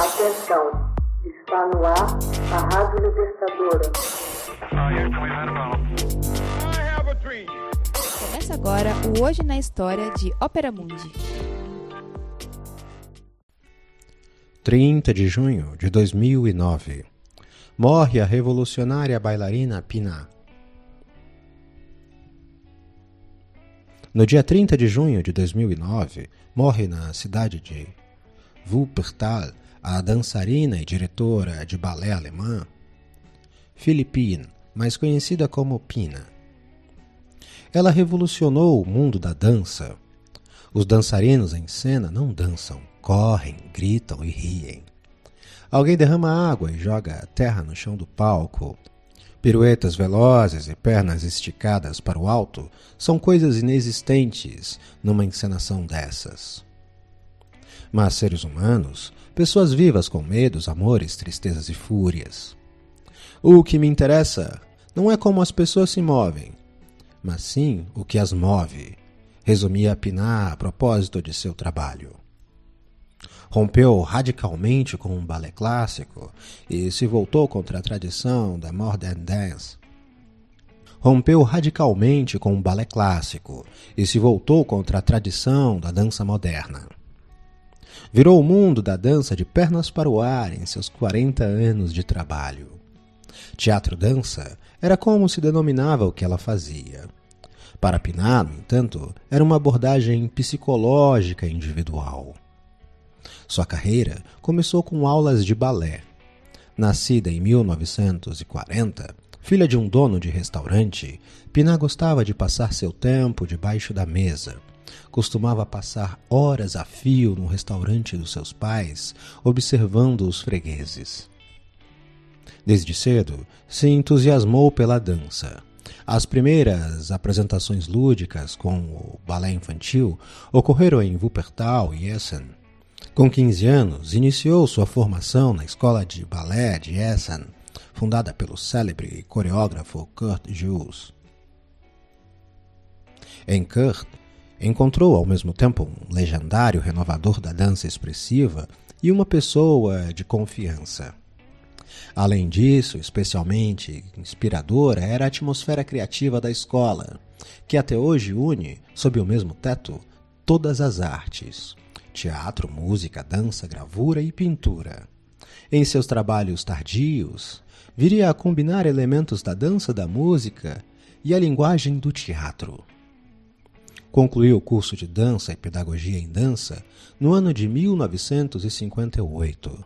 Atenção, está no ar a Rádio Libertadora. Começa agora o Hoje na História de Ópera Mundi. 30 de junho de 2009. Morre a revolucionária bailarina Pina. No dia 30 de junho de 2009, morre na cidade de Wuppertal a dançarina e diretora de balé alemã Philippine, mais conhecida como Pina. Ela revolucionou o mundo da dança. Os dançarinos em cena não dançam, correm, gritam e riem. Alguém derrama água e joga terra no chão do palco. Piruetas velozes e pernas esticadas para o alto são coisas inexistentes numa encenação dessas. Mas seres humanos, pessoas vivas com medos, amores, tristezas e fúrias. O que me interessa não é como as pessoas se movem, mas sim o que as move, resumia Pinar a propósito de seu trabalho. Rompeu radicalmente com o balé clássico e se voltou contra a tradição da modern dance. Rompeu radicalmente com o balé clássico e se voltou contra a tradição da dança moderna. Virou o mundo da dança de pernas para o ar em seus 40 anos de trabalho. Teatro-dança era como se denominava o que ela fazia. Para Pinar, no entanto, era uma abordagem psicológica individual. Sua carreira começou com aulas de balé. Nascida em 1940, filha de um dono de restaurante, Pinar gostava de passar seu tempo debaixo da mesa. Costumava passar horas a fio no restaurante dos seus pais, observando os fregueses. Desde cedo, se entusiasmou pela dança. As primeiras apresentações lúdicas com o balé infantil ocorreram em Wuppertal e Essen. Com 15 anos, iniciou sua formação na escola de balé de Essen, fundada pelo célebre coreógrafo Kurt Jooss. Em Kurt, encontrou ao mesmo tempo um legendário renovador da dança expressiva e uma pessoa de confiança. Além disso, especialmente inspiradora era a atmosfera criativa da escola, que até hoje une, sob o mesmo teto, todas as artes: teatro, música, dança, gravura e pintura. Em seus trabalhos tardios, viria a combinar elementos da dança, da música e a linguagem do teatro. Concluiu o curso de dança e pedagogia em dança no ano de 1958.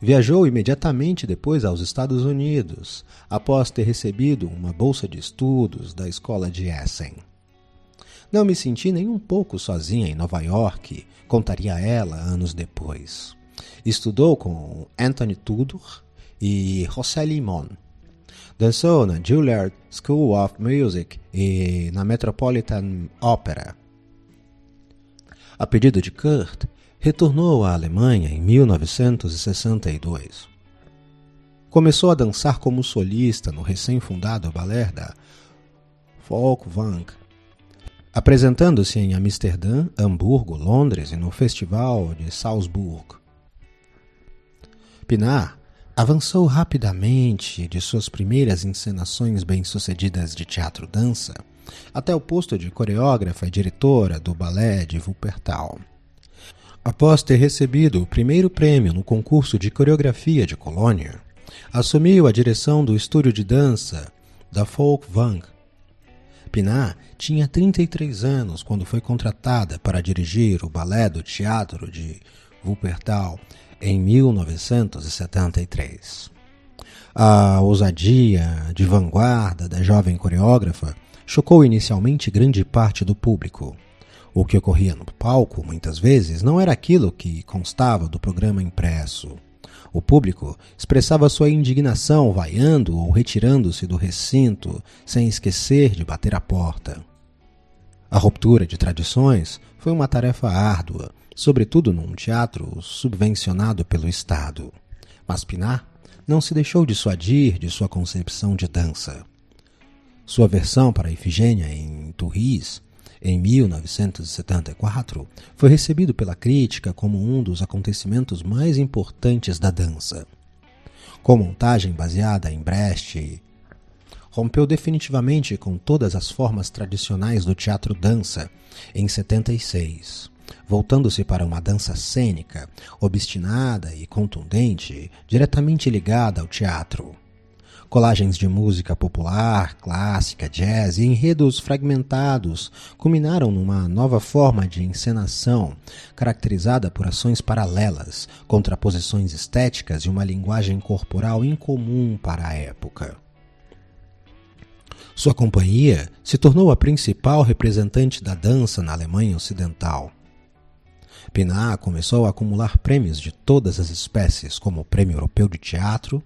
Viajou imediatamente depois aos Estados Unidos, após ter recebido uma bolsa de estudos da escola de Essen. Não me senti nem um pouco sozinha em Nova York, contaria ela anos depois. Estudou com Anthony Tudor e José Limon. Dançou na Juilliard School of Music e na Metropolitan Opera. A pedido de Kurt, retornou à Alemanha em 1962. Começou a dançar como solista no recém-fundado balé da Folkwang apresentando-se em Amsterdã, Hamburgo, Londres e no Festival de Salzburg. Pinar avançou rapidamente de suas primeiras encenações bem-sucedidas de teatro-dança até o posto de coreógrafa e diretora do balé de Wuppertal. Após ter recebido o primeiro prêmio no concurso de coreografia de Colônia, assumiu a direção do estúdio de dança da Folkwang Pinar tinha 33 anos quando foi contratada para dirigir o balé do teatro de Wuppertal em 1973. A ousadia de vanguarda da jovem coreógrafa chocou inicialmente grande parte do público. O que ocorria no palco, muitas vezes, não era aquilo que constava do programa impresso. O público expressava sua indignação vaiando ou retirando-se do recinto, sem esquecer de bater a porta. A ruptura de tradições foi uma tarefa árdua, sobretudo num teatro subvencionado pelo Estado. Mas Pinar não se deixou dissuadir de sua concepção de dança. Sua versão para Ifigênia em Turris em 1974, foi recebido pela crítica como um dos acontecimentos mais importantes da dança. Com montagem baseada em Brecht, rompeu definitivamente com todas as formas tradicionais do teatro-dança em 76, voltando-se para uma dança cênica, obstinada e contundente, diretamente ligada ao teatro. Colagens de música popular, clássica, jazz e enredos fragmentados culminaram numa nova forma de encenação, caracterizada por ações paralelas, contraposições estéticas e uma linguagem corporal incomum para a época. Sua companhia se tornou a principal representante da dança na Alemanha Ocidental. Pinat começou a acumular prêmios de todas as espécies, como o Prêmio Europeu de Teatro,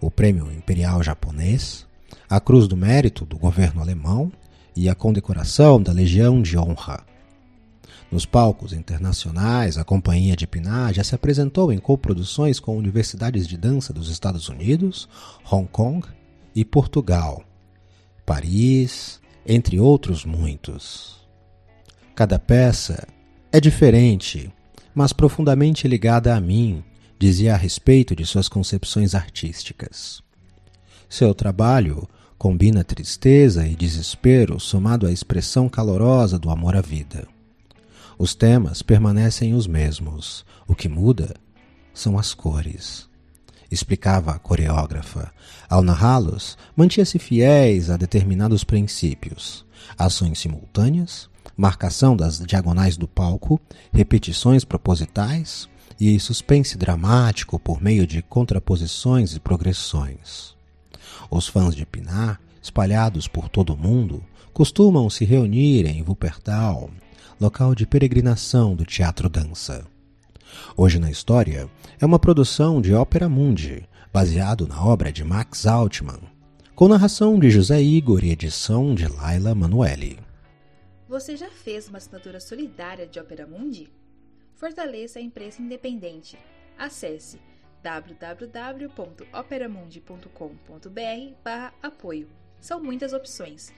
o Prêmio Imperial Japonês, a Cruz do Mérito do governo alemão e a condecoração da Legião de Honra. Nos palcos internacionais, a Companhia de Pinar já se apresentou em coproduções com universidades de dança dos Estados Unidos, Hong Kong e Portugal, Paris, entre outros muitos. Cada peça é diferente, mas profundamente ligada a mim dizia a respeito de suas concepções artísticas. Seu trabalho combina tristeza e desespero somado à expressão calorosa do amor à vida. Os temas permanecem os mesmos, o que muda são as cores. Explicava a coreógrafa. Ao narrá-los, mantinha-se fiéis a determinados princípios: ações simultâneas, marcação das diagonais do palco, repetições propositais, e suspense dramático por meio de contraposições e progressões. Os fãs de Pinar, espalhados por todo o mundo, costumam se reunir em Wuppertal, local de peregrinação do teatro-dança. Hoje na História é uma produção de Ópera Mundi, baseado na obra de Max Altman, com narração de José Igor e edição de Laila Manuelli. Você já fez uma assinatura solidária de Ópera Mundi? fortaleça a imprensa independente. Acesse www.operamundi.com.br/apoio. São muitas opções.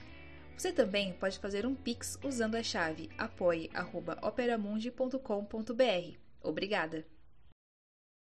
Você também pode fazer um Pix usando a chave apoie.operamundi.com.br. Obrigada!